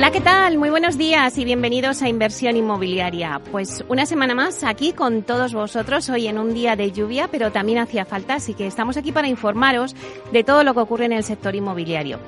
Hola, ¿qué tal? Muy buenos días y bienvenidos a Inversión Inmobiliaria. Pues una semana más aquí con todos vosotros, hoy en un día de lluvia, pero también hacía falta, así que estamos aquí para informaros de todo lo que ocurre en el sector inmobiliario.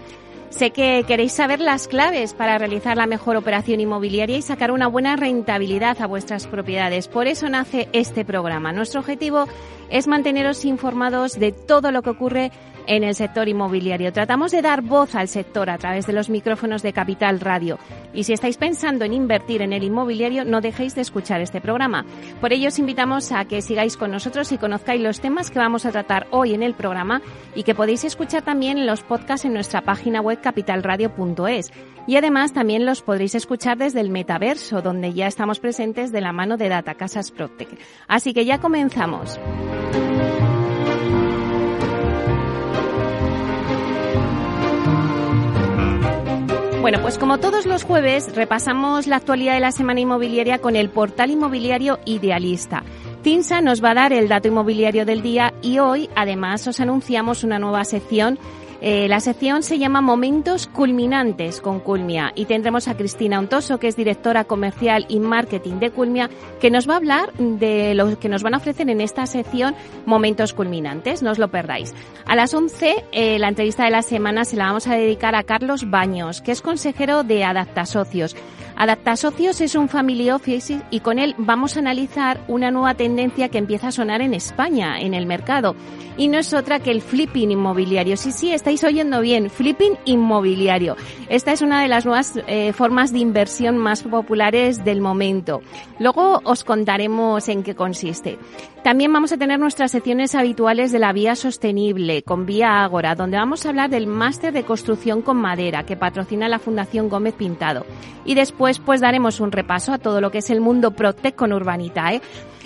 Sé que queréis saber las claves para realizar la mejor operación inmobiliaria y sacar una buena rentabilidad a vuestras propiedades. Por eso nace este programa. Nuestro objetivo es manteneros informados de todo lo que ocurre en el sector inmobiliario. Tratamos de dar voz al sector a través de los micrófonos de Capital Radio. Y si estáis pensando en invertir en el inmobiliario, no dejéis de escuchar este programa. Por ello os invitamos a que sigáis con nosotros y conozcáis los temas que vamos a tratar hoy en el programa y que podéis escuchar también en los podcasts en nuestra página web capitalradio.es. Y además también los podréis escuchar desde el metaverso, donde ya estamos presentes de la mano de Data Casas. Así que ya comenzamos. Bueno, pues como todos los jueves, repasamos la actualidad de la semana inmobiliaria con el portal inmobiliario Idealista. Tinsa nos va a dar el dato inmobiliario del día y hoy, además, os anunciamos una nueva sección eh, la sección se llama Momentos Culminantes con Culmia y tendremos a Cristina Ontoso, que es directora comercial y marketing de Culmia, que nos va a hablar de lo que nos van a ofrecer en esta sección Momentos Culminantes. No os lo perdáis. A las 11, eh, la entrevista de la semana se la vamos a dedicar a Carlos Baños, que es consejero de Adapta Socios. Adapta Socios es un family office y con él vamos a analizar una nueva tendencia que empieza a sonar en España, en el mercado. Y no es otra que el flipping inmobiliario. Sí, sí, estáis oyendo bien, flipping inmobiliario. Esta es una de las nuevas eh, formas de inversión más populares del momento. Luego os contaremos en qué consiste. También vamos a tener nuestras secciones habituales de la vía sostenible con Vía Ágora, donde vamos a hablar del máster de construcción con madera que patrocina la Fundación Gómez Pintado. Y después pues daremos un repaso a todo lo que es el mundo Protec con Urbanita, ¿eh?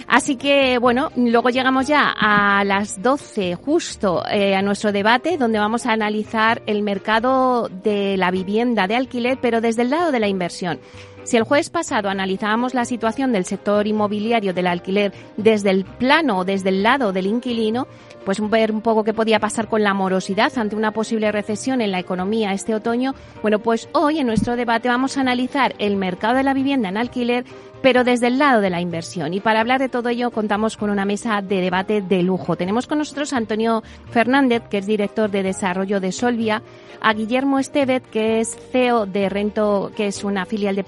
Así que, bueno, luego llegamos ya a las 12 justo eh, a nuestro debate donde vamos a analizar el mercado de la vivienda de alquiler, pero desde el lado de la inversión. Si el jueves pasado analizábamos la situación del sector inmobiliario del alquiler desde el plano o desde el lado del inquilino, pues ver un poco qué podía pasar con la morosidad ante una posible recesión en la economía este otoño, bueno, pues hoy en nuestro debate vamos a analizar el mercado de la vivienda en alquiler pero desde el lado de la inversión. Y para hablar de todo ello contamos con una mesa de debate de lujo. Tenemos con nosotros a Antonio Fernández, que es director de desarrollo de Solvia, a Guillermo Estevez, que es CEO de Rento, que es una filial de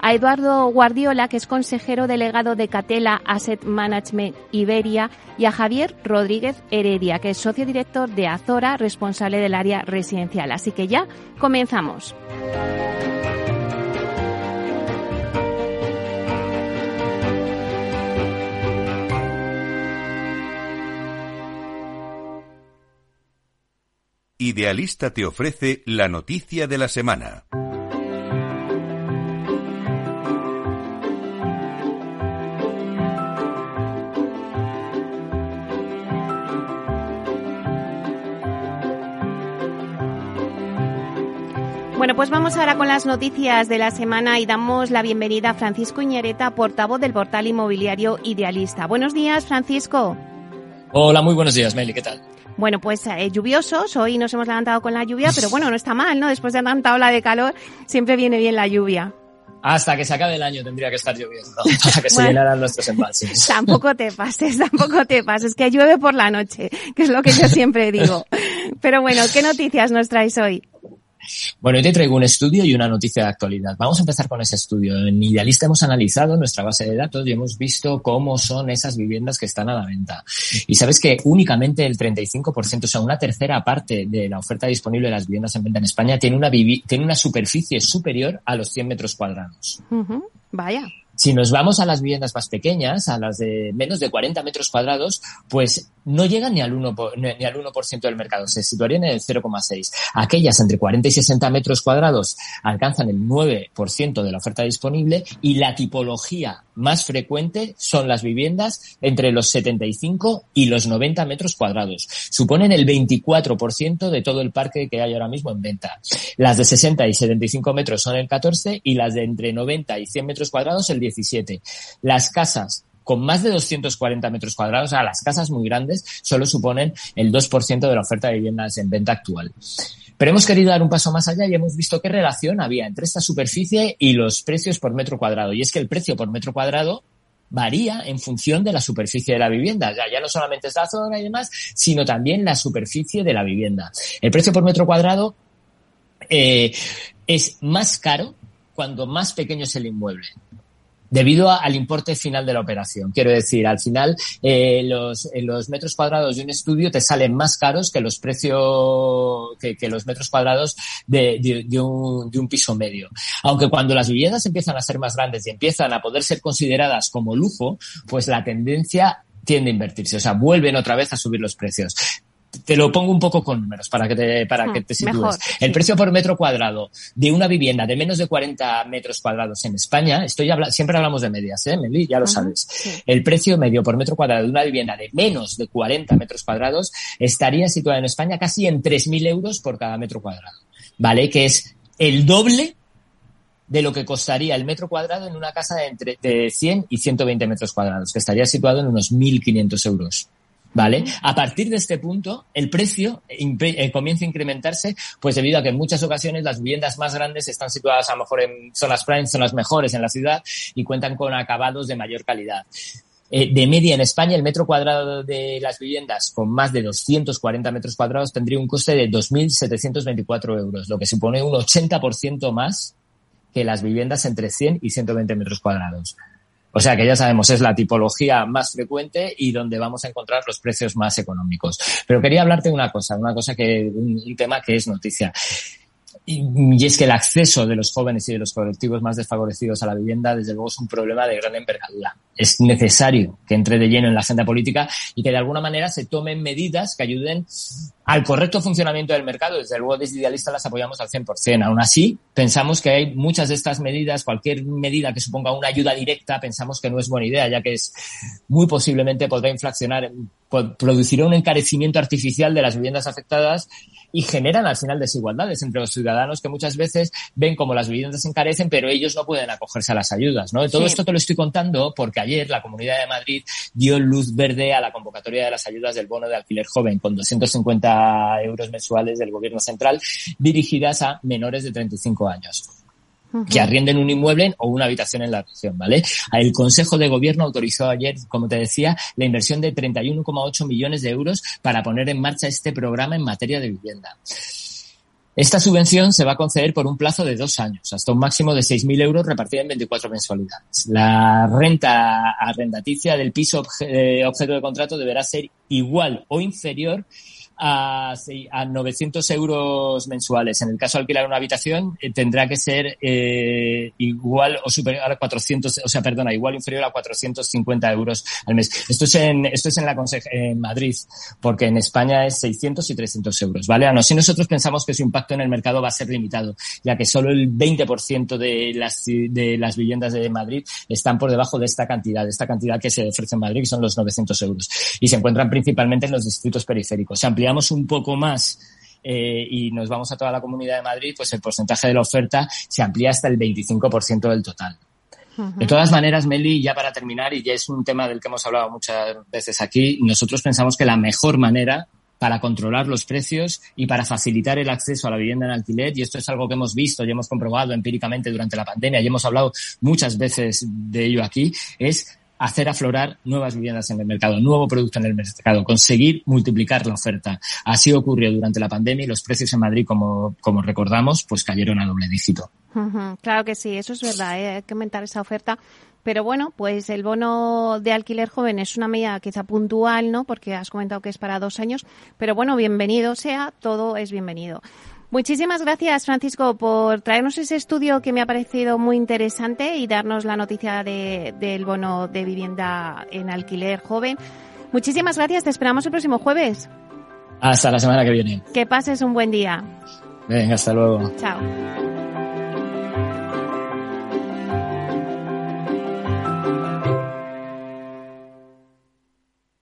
A Eduardo Guardiola, que es consejero delegado de Catela Asset Management Iberia, y a Javier Rodríguez Heredia, que es socio director de Azora, responsable del área residencial. Así que ya comenzamos. Idealista te ofrece la noticia de la semana. Bueno, pues vamos ahora con las noticias de la semana y damos la bienvenida a Francisco Iñereta, portavoz del portal inmobiliario Idealista. Buenos días, Francisco. Hola, muy buenos días, Meli, ¿qué tal? Bueno, pues eh, lluviosos, hoy nos hemos levantado con la lluvia, pero bueno, no está mal, ¿no? Después de tanta ola de calor, siempre viene bien la lluvia. Hasta que se acabe el año tendría que estar lloviendo, para que se llenaran nuestros embalses. Tampoco te pases, tampoco te pases, que llueve por la noche, que es lo que yo siempre digo. Pero bueno, ¿qué noticias nos traes hoy? Bueno, hoy te traigo un estudio y una noticia de actualidad. Vamos a empezar con ese estudio. En Idealista hemos analizado nuestra base de datos y hemos visto cómo son esas viviendas que están a la venta. Y sabes que únicamente el 35%, o sea, una tercera parte de la oferta disponible de las viviendas en venta en España tiene una, tiene una superficie superior a los 100 metros cuadrados. Vaya. Si nos vamos a las viviendas más pequeñas, a las de menos de 40 metros cuadrados, pues no llegan ni al 1%, ni al 1 del mercado, se situarían en el 0,6. Aquellas entre 40 y 60 metros cuadrados alcanzan el 9% de la oferta disponible y la tipología más frecuente son las viviendas entre los 75 y los 90 metros cuadrados. Suponen el 24% de todo el parque que hay ahora mismo en venta. Las de 60 y 75 metros son el 14 y las de entre 90 y 100 metros cuadrados el 17. Las casas con más de 240 metros cuadrados, o sea, las casas muy grandes, solo suponen el 2% de la oferta de viviendas en venta actual. Pero hemos querido dar un paso más allá y hemos visto qué relación había entre esta superficie y los precios por metro cuadrado. Y es que el precio por metro cuadrado varía en función de la superficie de la vivienda. Ya, ya no solamente es la zona y demás, sino también la superficie de la vivienda. El precio por metro cuadrado eh, es más caro cuando más pequeño es el inmueble debido al importe final de la operación. Quiero decir, al final eh, los, los metros cuadrados de un estudio te salen más caros que los precios que, los metros cuadrados de, un, de un piso medio. Aunque cuando las viviendas empiezan a ser más grandes y empiezan a poder ser consideradas como lujo, pues la tendencia tiende a invertirse, o sea, vuelven otra vez a subir los precios te lo pongo un poco con números para que te, para que hmm, te sitúes. el precio por metro cuadrado de una vivienda de menos de 40 metros cuadrados en España, estoy siempre hablamos de medias, ¿eh, Meli? Ya lo sabes. El precio medio por metro cuadrado de una vivienda de menos de 40 metros cuadrados estaría situado en España casi en 3.000 euros por cada metro cuadrado, ¿vale? Que es el doble de lo que costaría el metro cuadrado en una casa de entre de 100 y 120 metros cuadrados, que estaría situado en unos 1.500 euros. ¿Vale? A partir de este punto, el precio eh, comienza a incrementarse, pues debido a que en muchas ocasiones las viviendas más grandes están situadas a lo mejor en zonas prime, zonas mejores en la ciudad y cuentan con acabados de mayor calidad. Eh, de media en España, el metro cuadrado de las viviendas con más de 240 metros cuadrados tendría un coste de 2.724 euros, lo que supone un 80% más que las viviendas entre 100 y 120 metros cuadrados. O sea que ya sabemos, es la tipología más frecuente y donde vamos a encontrar los precios más económicos. Pero quería hablarte de una cosa, una cosa que, un tema que es noticia. Y, es que el acceso de los jóvenes y de los colectivos más desfavorecidos a la vivienda, desde luego, es un problema de gran envergadura. Es necesario que entre de lleno en la agenda política y que de alguna manera se tomen medidas que ayuden al correcto funcionamiento del mercado. Desde luego, desde Idealista las apoyamos al 100%. Aún así, pensamos que hay muchas de estas medidas, cualquier medida que suponga una ayuda directa, pensamos que no es buena idea, ya que es muy posiblemente podrá inflacionar, producirá un encarecimiento artificial de las viviendas afectadas y generan al final desigualdades entre los ciudadanos que muchas veces ven como las viviendas se encarecen, pero ellos no pueden acogerse a las ayudas, ¿no? Todo esto te lo estoy contando porque ayer la Comunidad de Madrid dio luz verde a la convocatoria de las ayudas del bono de alquiler joven con 250 euros mensuales del Gobierno central dirigidas a menores de 35 años que arrienden un inmueble o una habitación en la región, ¿vale? El Consejo de Gobierno autorizó ayer, como te decía, la inversión de 31,8 millones de euros para poner en marcha este programa en materia de vivienda. Esta subvención se va a conceder por un plazo de dos años, hasta un máximo de 6.000 euros repartida en 24 mensualidades. La renta arrendaticia del piso eh, objeto de contrato deberá ser igual o inferior a, a 900 euros mensuales. En el caso de alquilar una habitación, eh, tendrá que ser eh, igual o superior a 400, o sea, perdona, igual o inferior a 450 euros al mes. Esto es en, esto es en la en Madrid, porque en España es 600 y 300 euros, ¿vale? no, si nosotros pensamos que su impacto en el mercado va a ser limitado, ya que solo el 20% de las, de las viviendas de Madrid están por debajo de esta cantidad, de esta cantidad que se ofrece en Madrid, que son los 900 euros. Y se encuentran principalmente en los distritos periféricos. Ampliamos un poco más eh, y nos vamos a toda la comunidad de Madrid, pues el porcentaje de la oferta se amplía hasta el 25% del total. De todas maneras, Meli, ya para terminar, y ya es un tema del que hemos hablado muchas veces aquí, nosotros pensamos que la mejor manera para controlar los precios y para facilitar el acceso a la vivienda en alquiler, y esto es algo que hemos visto y hemos comprobado empíricamente durante la pandemia y hemos hablado muchas veces de ello aquí, es hacer aflorar nuevas viviendas en el mercado, nuevo producto en el mercado, conseguir multiplicar la oferta. Así ocurrió durante la pandemia y los precios en Madrid, como, como recordamos, pues cayeron a doble dígito. Claro que sí, eso es verdad, ¿eh? hay que aumentar esa oferta. Pero bueno, pues el bono de alquiler joven es una medida quizá puntual, ¿no? Porque has comentado que es para dos años. Pero bueno, bienvenido sea, todo es bienvenido. Muchísimas gracias, Francisco, por traernos ese estudio que me ha parecido muy interesante y darnos la noticia del bono de vivienda en alquiler joven. Muchísimas gracias, te esperamos el próximo jueves. Hasta la semana que viene. Que pases un buen día. Venga, hasta luego. Chao.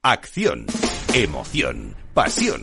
Acción, emoción, pasión.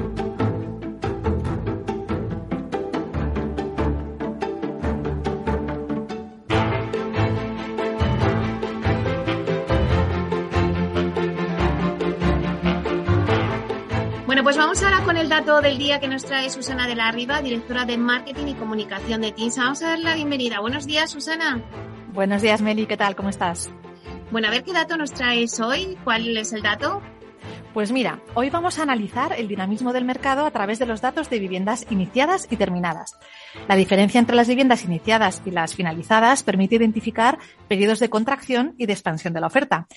Dato del día que nos trae Susana de la Riva, directora de Marketing y Comunicación de Tinsa. Vamos a darle la bienvenida. Buenos días, Susana. Buenos días, Meli. ¿Qué tal? ¿Cómo estás? Bueno, a ver qué dato nos traes hoy. ¿Cuál es el dato? Pues mira, hoy vamos a analizar el dinamismo del mercado a través de los datos de viviendas iniciadas y terminadas. La diferencia entre las viviendas iniciadas y las finalizadas permite identificar periodos de contracción y de expansión de la oferta.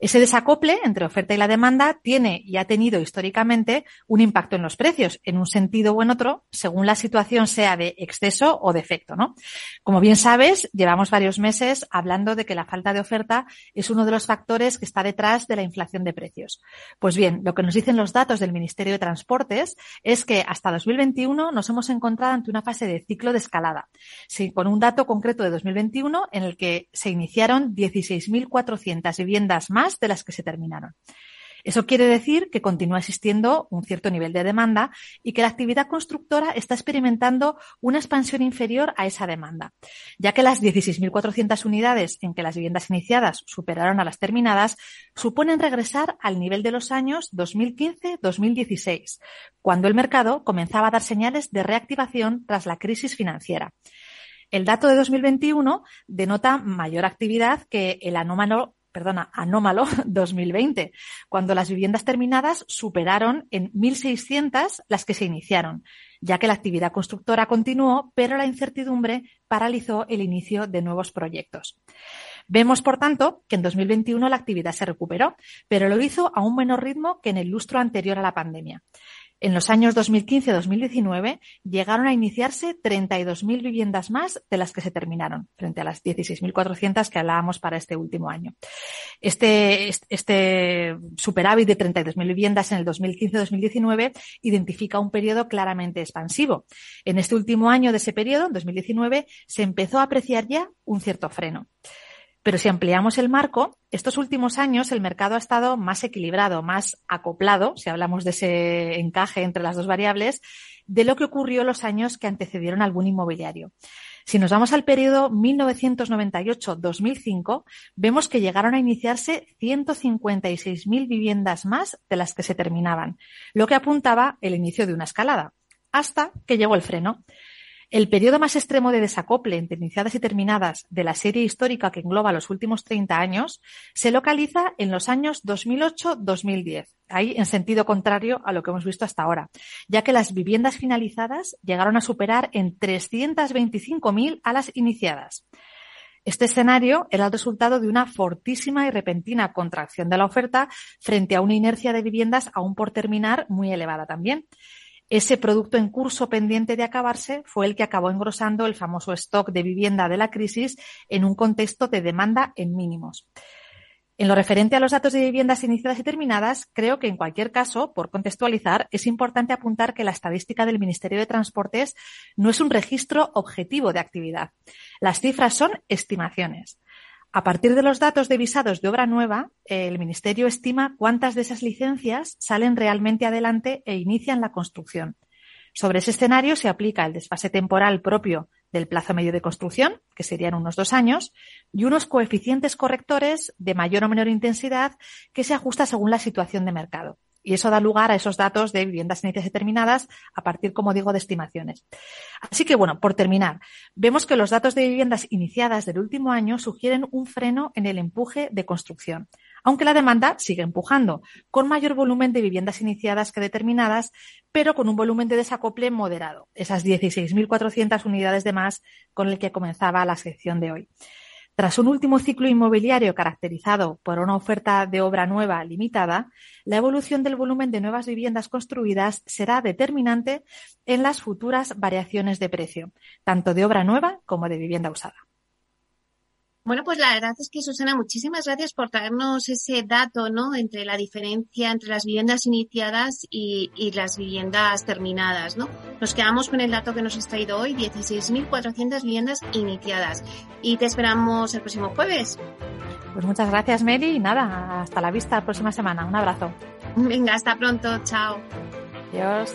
Ese desacople entre oferta y la demanda tiene y ha tenido históricamente un impacto en los precios, en un sentido o en otro, según la situación sea de exceso o defecto, ¿no? Como bien sabes, llevamos varios meses hablando de que la falta de oferta es uno de los factores que está detrás de la inflación de precios. Pues bien, lo que nos dicen los datos del Ministerio de Transportes es que hasta 2021 nos hemos encontrado ante una fase de ciclo de escalada. Con un dato concreto de 2021 en el que se iniciaron 16.400 viviendas más de las que se terminaron. Eso quiere decir que continúa existiendo un cierto nivel de demanda y que la actividad constructora está experimentando una expansión inferior a esa demanda, ya que las 16.400 unidades en que las viviendas iniciadas superaron a las terminadas suponen regresar al nivel de los años 2015-2016, cuando el mercado comenzaba a dar señales de reactivación tras la crisis financiera. El dato de 2021 denota mayor actividad que el anómalo perdona, anómalo 2020, cuando las viviendas terminadas superaron en 1.600 las que se iniciaron, ya que la actividad constructora continuó, pero la incertidumbre paralizó el inicio de nuevos proyectos. Vemos, por tanto, que en 2021 la actividad se recuperó, pero lo hizo a un menor ritmo que en el lustro anterior a la pandemia. En los años 2015-2019 llegaron a iniciarse 32.000 viviendas más de las que se terminaron, frente a las 16.400 que hablábamos para este último año. Este, este superávit de 32.000 viviendas en el 2015-2019 identifica un periodo claramente expansivo. En este último año de ese periodo, en 2019, se empezó a apreciar ya un cierto freno. Pero si ampliamos el marco, estos últimos años el mercado ha estado más equilibrado, más acoplado, si hablamos de ese encaje entre las dos variables, de lo que ocurrió los años que antecedieron al boom inmobiliario. Si nos vamos al periodo 1998-2005, vemos que llegaron a iniciarse 156.000 viviendas más de las que se terminaban, lo que apuntaba el inicio de una escalada, hasta que llegó el freno. El periodo más extremo de desacople entre iniciadas y terminadas de la serie histórica que engloba los últimos 30 años se localiza en los años 2008-2010, ahí en sentido contrario a lo que hemos visto hasta ahora, ya que las viviendas finalizadas llegaron a superar en 325.000 a las iniciadas. Este escenario era el resultado de una fortísima y repentina contracción de la oferta frente a una inercia de viviendas aún por terminar muy elevada también. Ese producto en curso pendiente de acabarse fue el que acabó engrosando el famoso stock de vivienda de la crisis en un contexto de demanda en mínimos. En lo referente a los datos de viviendas iniciadas y terminadas, creo que en cualquier caso, por contextualizar, es importante apuntar que la estadística del Ministerio de Transportes no es un registro objetivo de actividad. Las cifras son estimaciones. A partir de los datos de visados de obra nueva, el Ministerio estima cuántas de esas licencias salen realmente adelante e inician la construcción. Sobre ese escenario se aplica el desfase temporal propio del plazo medio de construcción, que serían unos dos años, y unos coeficientes correctores de mayor o menor intensidad que se ajusta según la situación de mercado. Y eso da lugar a esos datos de viviendas iniciadas y terminadas a partir, como digo, de estimaciones. Así que, bueno, por terminar, vemos que los datos de viviendas iniciadas del último año sugieren un freno en el empuje de construcción. aunque la demanda sigue empujando, con mayor volumen de viviendas iniciadas que determinadas, pero con un volumen de desacople moderado, esas 16.400 unidades de más con el que comenzaba la sección de hoy. Tras un último ciclo inmobiliario caracterizado por una oferta de obra nueva limitada, la evolución del volumen de nuevas viviendas construidas será determinante en las futuras variaciones de precio, tanto de obra nueva como de vivienda usada. Bueno, pues la verdad es que Susana, muchísimas gracias por traernos ese dato, ¿no? Entre la diferencia entre las viviendas iniciadas y, las viviendas terminadas, ¿no? Nos quedamos con el dato que nos has traído hoy, 16.400 viviendas iniciadas. Y te esperamos el próximo jueves. Pues muchas gracias, Meli. Y nada, hasta la vista la próxima semana. Un abrazo. Venga, hasta pronto. Chao. Adiós.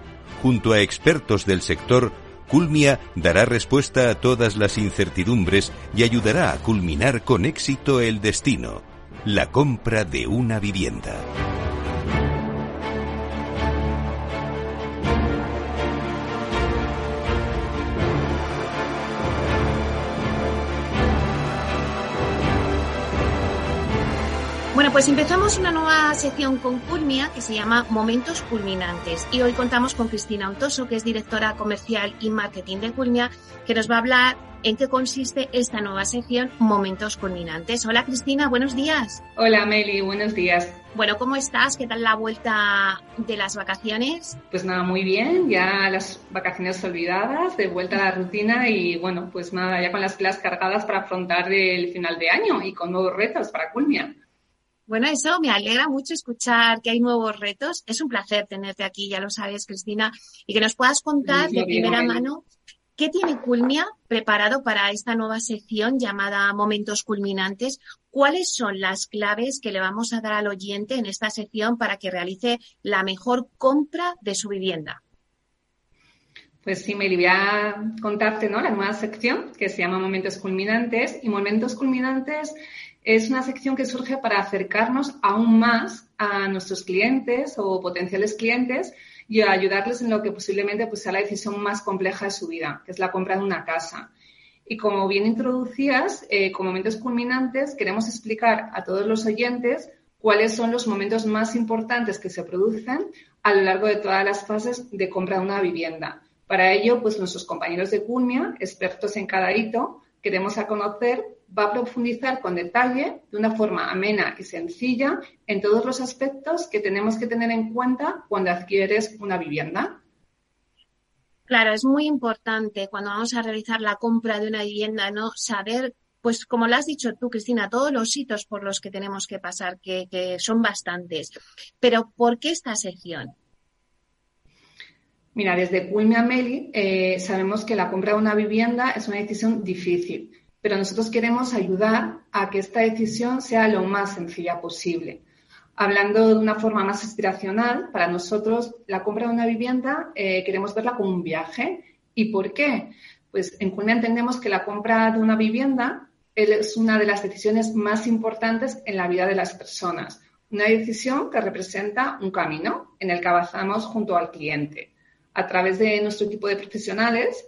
junto a expertos del sector, Culmia dará respuesta a todas las incertidumbres y ayudará a culminar con éxito el destino, la compra de una vivienda. Bueno, pues empezamos una nueva sección con Culmia que se llama Momentos Culminantes. Y hoy contamos con Cristina Ontoso, que es directora comercial y marketing de Culmia, que nos va a hablar en qué consiste esta nueva sección Momentos Culminantes. Hola Cristina, buenos días. Hola Meli, buenos días. Bueno, ¿cómo estás? ¿Qué tal la vuelta de las vacaciones? Pues nada, muy bien, ya las vacaciones olvidadas, de vuelta a la rutina y bueno, pues nada, ya con las pilas cargadas para afrontar el final de año y con nuevos retos para Culmia. Bueno, eso me alegra mucho escuchar que hay nuevos retos. Es un placer tenerte aquí, ya lo sabes, Cristina, y que nos puedas contar de primera mano qué tiene Culmia preparado para esta nueva sección llamada Momentos Culminantes. ¿Cuáles son las claves que le vamos a dar al oyente en esta sección para que realice la mejor compra de su vivienda? Pues sí, me voy a contarte ¿no? la nueva sección que se llama Momentos Culminantes. Y Momentos Culminantes es una sección que surge para acercarnos aún más a nuestros clientes o potenciales clientes y ayudarles en lo que posiblemente pues, sea la decisión más compleja de su vida, que es la compra de una casa. Y como bien introducías, eh, con momentos culminantes, queremos explicar a todos los oyentes cuáles son los momentos más importantes que se producen a lo largo de todas las fases de compra de una vivienda. Para ello, pues nuestros compañeros de Culmia, expertos en cada hito, queremos a conocer va a profundizar con detalle, de una forma amena y sencilla, en todos los aspectos que tenemos que tener en cuenta cuando adquieres una vivienda. Claro, es muy importante cuando vamos a realizar la compra de una vivienda, ¿no? Saber, pues como lo has dicho tú, Cristina, todos los hitos por los que tenemos que pasar, que, son bastantes. Pero, ¿por qué esta sección? Mira, desde Culmia Meli eh, sabemos que la compra de una vivienda es una decisión difícil pero nosotros queremos ayudar a que esta decisión sea lo más sencilla posible. Hablando de una forma más aspiracional, para nosotros la compra de una vivienda eh, queremos verla como un viaje. ¿Y por qué? Pues en Culmia entendemos que la compra de una vivienda es una de las decisiones más importantes en la vida de las personas, una decisión que representa un camino en el que avanzamos junto al cliente. A través de nuestro equipo de profesionales,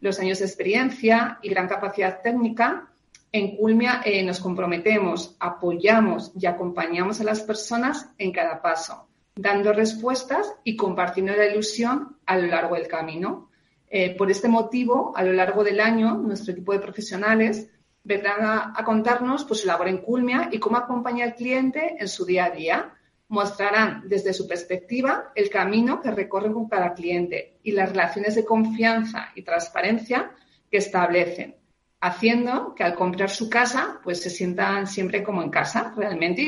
los años de experiencia y gran capacidad técnica, en Culmia eh, nos comprometemos, apoyamos y acompañamos a las personas en cada paso, dando respuestas y compartiendo la ilusión a lo largo del camino. Eh, por este motivo, a lo largo del año, nuestro equipo de profesionales vendrán a, contarnos pues, su labor en Culmia y cómo acompaña al cliente en su día a día. Mostrarán desde su perspectiva el camino que recorren con cada cliente y las relaciones de confianza y transparencia que establecen, haciendo que al comprar su casa pues se sientan siempre como en casa realmente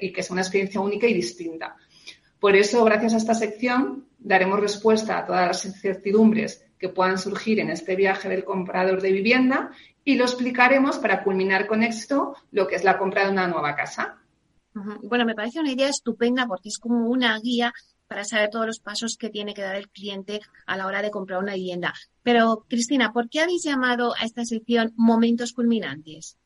y, que sea una experiencia única y distinta. Por eso, gracias a esta sección, daremos respuesta a todas las incertidumbres que puedan surgir en este viaje del comprador de vivienda y lo explicaremos para culminar con éxito lo que es la compra de una nueva casa. Bueno, me parece una idea estupenda porque es como una guía para saber todos los pasos que tiene que dar el cliente a la hora de comprar una vivienda. Pero, Cristina, ¿por qué habéis llamado a esta sección Momentos Culminantes?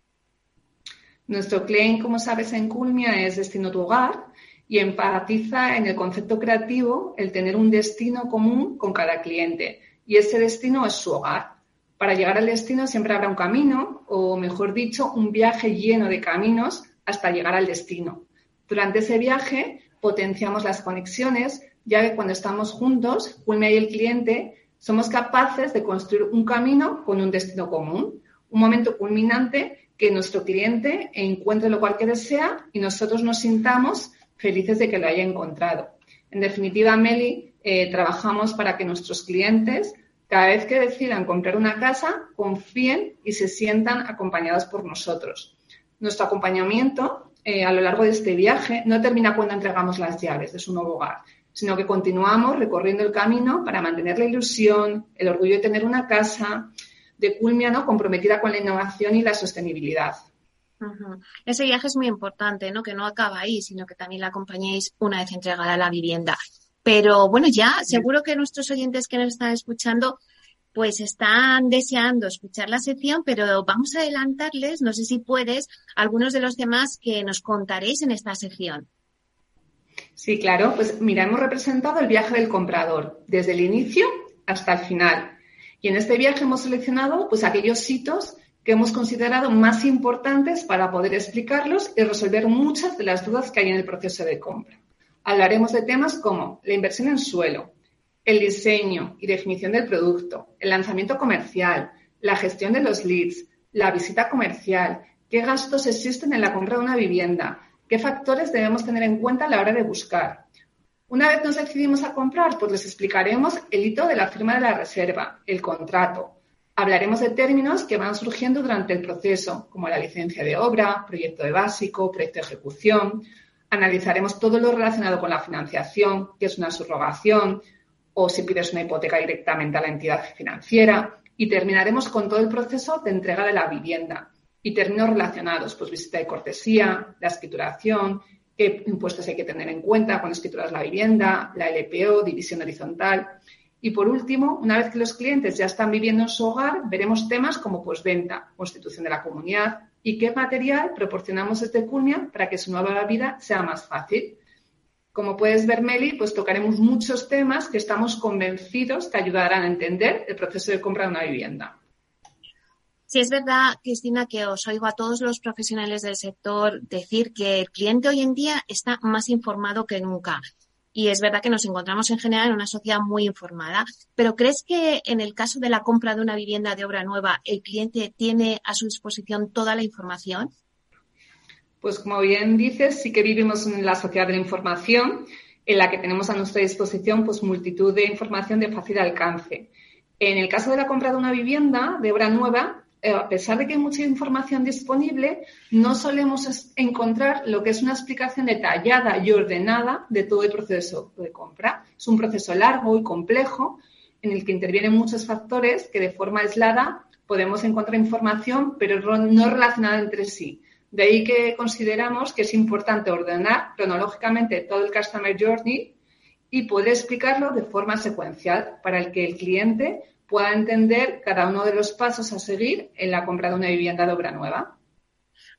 Nuestro claim, como sabes, en Culmia es Destino tu Hogar y empatiza en el concepto creativo el tener un destino común con cada cliente. Y ese destino es su hogar. Para llegar al destino siempre habrá un camino, o mejor dicho, un viaje lleno de caminos hasta llegar al destino. Durante ese viaje potenciamos las conexiones, ya que cuando estamos juntos, Julme y el cliente, somos capaces de construir un camino con un destino común, un momento culminante que nuestro cliente encuentre lo cual que desea y nosotros nos sintamos felices de que lo haya encontrado. En definitiva, Meli, eh, trabajamos para que nuestros clientes cada vez que decidan comprar una casa, confíen y se sientan acompañados por nosotros. Nuestro acompañamiento eh, a lo largo de este viaje no termina cuando entregamos las llaves de su nuevo hogar, sino que continuamos recorriendo el camino para mantener la ilusión, el orgullo de tener una casa de Culmia ¿no? comprometida con la innovación y la sostenibilidad. Ese viaje es muy importante, ¿no? Que no acaba ahí, sino que también la acompañéis una vez entregada la vivienda. Pero bueno, ya seguro que nuestros oyentes que nos están escuchando pues están deseando escuchar la sección, pero vamos a adelantarles, no sé si puedes, algunos de los temas que nos contaréis en esta sección. Sí, claro, pues mira, hemos representado el viaje del comprador, desde el inicio hasta el final. Y en este viaje hemos seleccionado pues aquellos hitos que hemos considerado más importantes para poder explicarlos y resolver muchas de las dudas que hay en el proceso de compra. Hablaremos de temas como la inversión en suelo, el diseño y definición del producto, el lanzamiento comercial, la gestión de los leads, la visita comercial, qué gastos existen en la compra de una vivienda, qué factores debemos tener en cuenta a la hora de buscar. Una vez nos decidimos a comprar, pues les explicaremos el hito de la firma de la reserva, el contrato. Hablaremos de términos que van surgiendo durante el proceso, como la licencia de obra, proyecto de básico, proyecto de ejecución, Analizaremos todo lo relacionado con la financiación, que es una subrogación, o si pides una hipoteca directamente a la entidad financiera. Y terminaremos con todo el proceso de entrega de la vivienda y términos relacionados, pues visita de cortesía, la escrituración, qué impuestos hay que tener en cuenta cuando escrituras la vivienda, la LPO, división horizontal. Y por último, una vez que los clientes ya están viviendo en su hogar, veremos temas como postventa, constitución de la comunidad, y qué material proporcionamos este Culmia para que su nueva vida sea más fácil. Como puedes ver, Meli, pues tocaremos muchos temas que estamos convencidos que ayudarán a entender el proceso de compra de una vivienda. Sí, es verdad, Cristina, que os oigo a todos los profesionales del sector decir que el cliente hoy en día está más informado que nunca. Y es verdad que nos encontramos en general en una sociedad muy informada, pero ¿crees que en el caso de la compra de una vivienda de obra nueva, el cliente tiene a su disposición toda la información? Pues como bien dices, sí que vivimos en la sociedad de la información, en la que tenemos a nuestra disposición pues multitud de información de fácil alcance. En el caso de la compra de una vivienda de obra nueva, eh, a pesar de que hay mucha información disponible, no solemos encontrar lo que es una explicación detallada y ordenada de todo el proceso de compra. Es un proceso largo y complejo en el que intervienen muchos factores que de forma aislada podemos encontrar información, pero no relacionada entre sí. De ahí que consideramos que es importante ordenar cronológicamente todo el Customer Journey y poder explicarlo de forma secuencial para el que el cliente pueda entender cada uno de los pasos a seguir en la compra de una vivienda de obra nueva.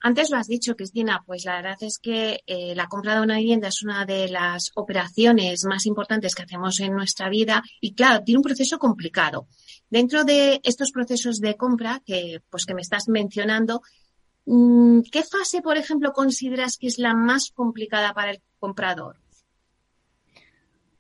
Antes lo has dicho, Cristina, pues la verdad es que eh, la compra de una vivienda es una de las operaciones más importantes que hacemos en nuestra vida y claro, tiene un proceso complicado. Dentro de estos procesos de compra que, pues, que me estás mencionando, ¿qué fase, por ejemplo, consideras que es la más complicada para el comprador?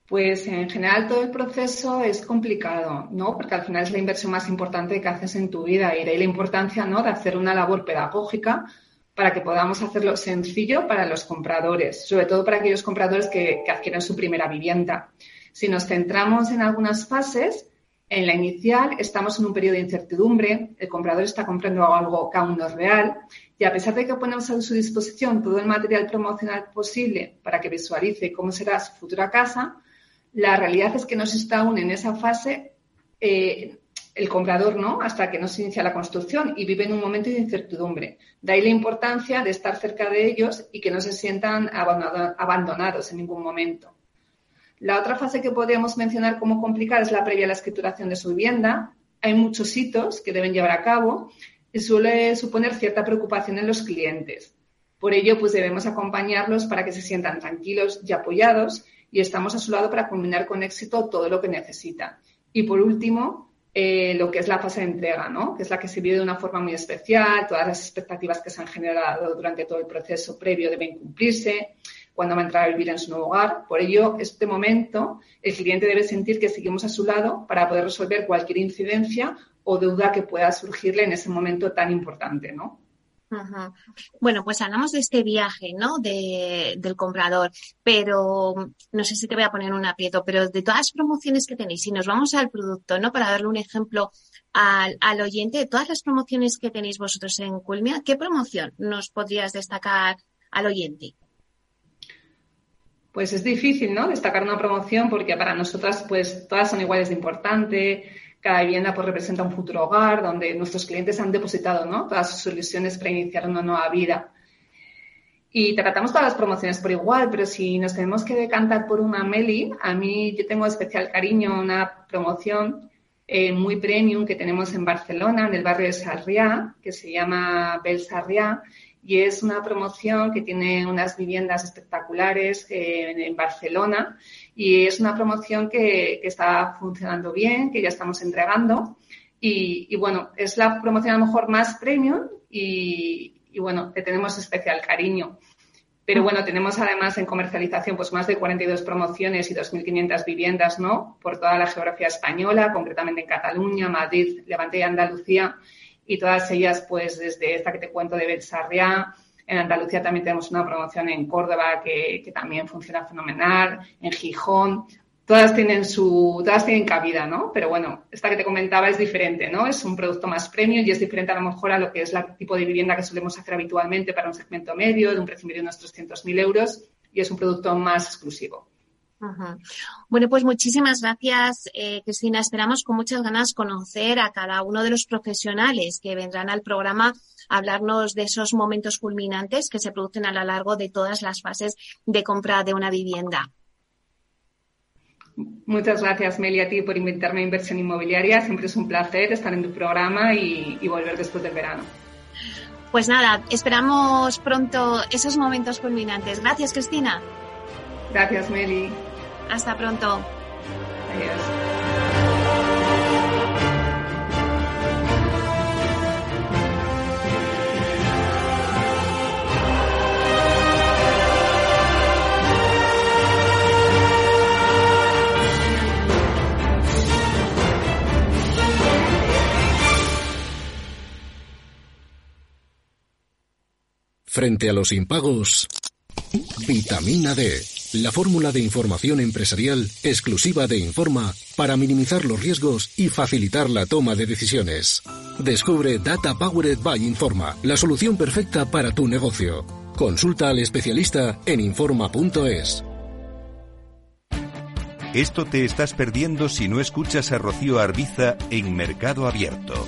Pues en general todo el proceso es complicado, ¿no? Porque al final es la inversión más importante que haces en tu vida y de ahí la importancia, ¿no? De hacer una labor pedagógica para que podamos hacerlo sencillo para los compradores, sobre todo para aquellos compradores que, que adquieren su primera vivienda. Si nos centramos en algunas fases, en la inicial estamos en un periodo de incertidumbre, el comprador está comprando algo que aún no es real y a pesar de que ponemos a su disposición todo el material promocional posible para que visualice cómo será su futura casa, la realidad es que no se está aún en esa fase eh, el comprador, ¿no? Hasta que no se inicia la construcción y vive en un momento de incertidumbre. De ahí la importancia de estar cerca de ellos y que no se sientan abandonados en ningún momento. La otra fase que podríamos mencionar como complicada es la previa a la escrituración de su vivienda. Hay muchos hitos que deben llevar a cabo y suele suponer cierta preocupación en los clientes. Por ello, pues debemos acompañarlos para que se sientan tranquilos y apoyados y estamos a su lado para culminar con éxito todo lo que necesita. Y por último, eh, lo que es la fase de entrega, ¿no? que es la que se vive de una forma muy especial, todas las expectativas que se han generado durante todo el proceso previo deben cumplirse, cuando va a entrar a vivir en su nuevo hogar. Por ello, este momento, el cliente debe sentir que seguimos a su lado para poder resolver cualquier incidencia o duda que pueda surgirle en ese momento tan importante, ¿no? Bueno, pues hablamos de este viaje, ¿no? De, del comprador, pero no sé si te voy a poner un aprieto, pero de todas las promociones que tenéis, si nos vamos al producto, ¿no? Para darle un ejemplo al, al oyente, de todas las promociones que tenéis vosotros en Culmia, ¿qué promoción nos podrías destacar al oyente? Pues es difícil, ¿no? Destacar una promoción porque para nosotras, pues todas son iguales de importante cada vivienda pues, representa un futuro hogar donde nuestros clientes han depositado ¿no? todas sus soluciones para iniciar una nueva vida. Y tratamos todas las promociones por igual, pero si nos tenemos que decantar por una Meli, a mí yo tengo especial cariño a una promoción eh, muy premium que tenemos en Barcelona, en el barrio de Sarriá, que se llama Bel Sarriá, y es una promoción que tiene unas viviendas espectaculares eh, en Barcelona y es una promoción que, está funcionando bien, que ya estamos entregando y, bueno, es la promoción a lo mejor más premium y, y bueno, le tenemos especial cariño. Pero bueno, tenemos además en comercialización pues más de 42 promociones y 2.500 viviendas, ¿no? Por toda la geografía española, concretamente en Cataluña, Madrid, Levante y Andalucía. Y todas ellas, pues desde esta que te cuento de Belsarria, en Andalucía también tenemos una promoción en Córdoba que, también funciona fenomenal, en Gijón. Todas tienen su, todas tienen cabida, ¿no? Pero bueno, esta que te comentaba es diferente, ¿no? Es un producto más premium y es diferente a lo mejor a lo que es el tipo de vivienda que solemos hacer habitualmente para un segmento medio, de un precio medio de unos 300.000 euros y es un producto más exclusivo. Bueno, pues muchísimas gracias, eh, Cristina. Esperamos con muchas ganas conocer a cada uno de los profesionales que vendrán al programa hablarnos de esos momentos culminantes que se producen a lo largo de todas las fases de compra de una vivienda. Muchas gracias, Meli, a ti por invitarme a Inversión Inmobiliaria. Siempre es un placer estar en tu programa y, y volver después del verano. Pues nada, esperamos pronto esos momentos culminantes. Gracias, Cristina. Gracias, Meli. Hasta pronto. Adiós. Frente a los impagos, vitamina D, la fórmula de información empresarial exclusiva de Informa para minimizar los riesgos y facilitar la toma de decisiones. Descubre Data Powered by Informa, la solución perfecta para tu negocio. Consulta al especialista en Informa.es. Esto te estás perdiendo si no escuchas a Rocío Arbiza en Mercado Abierto.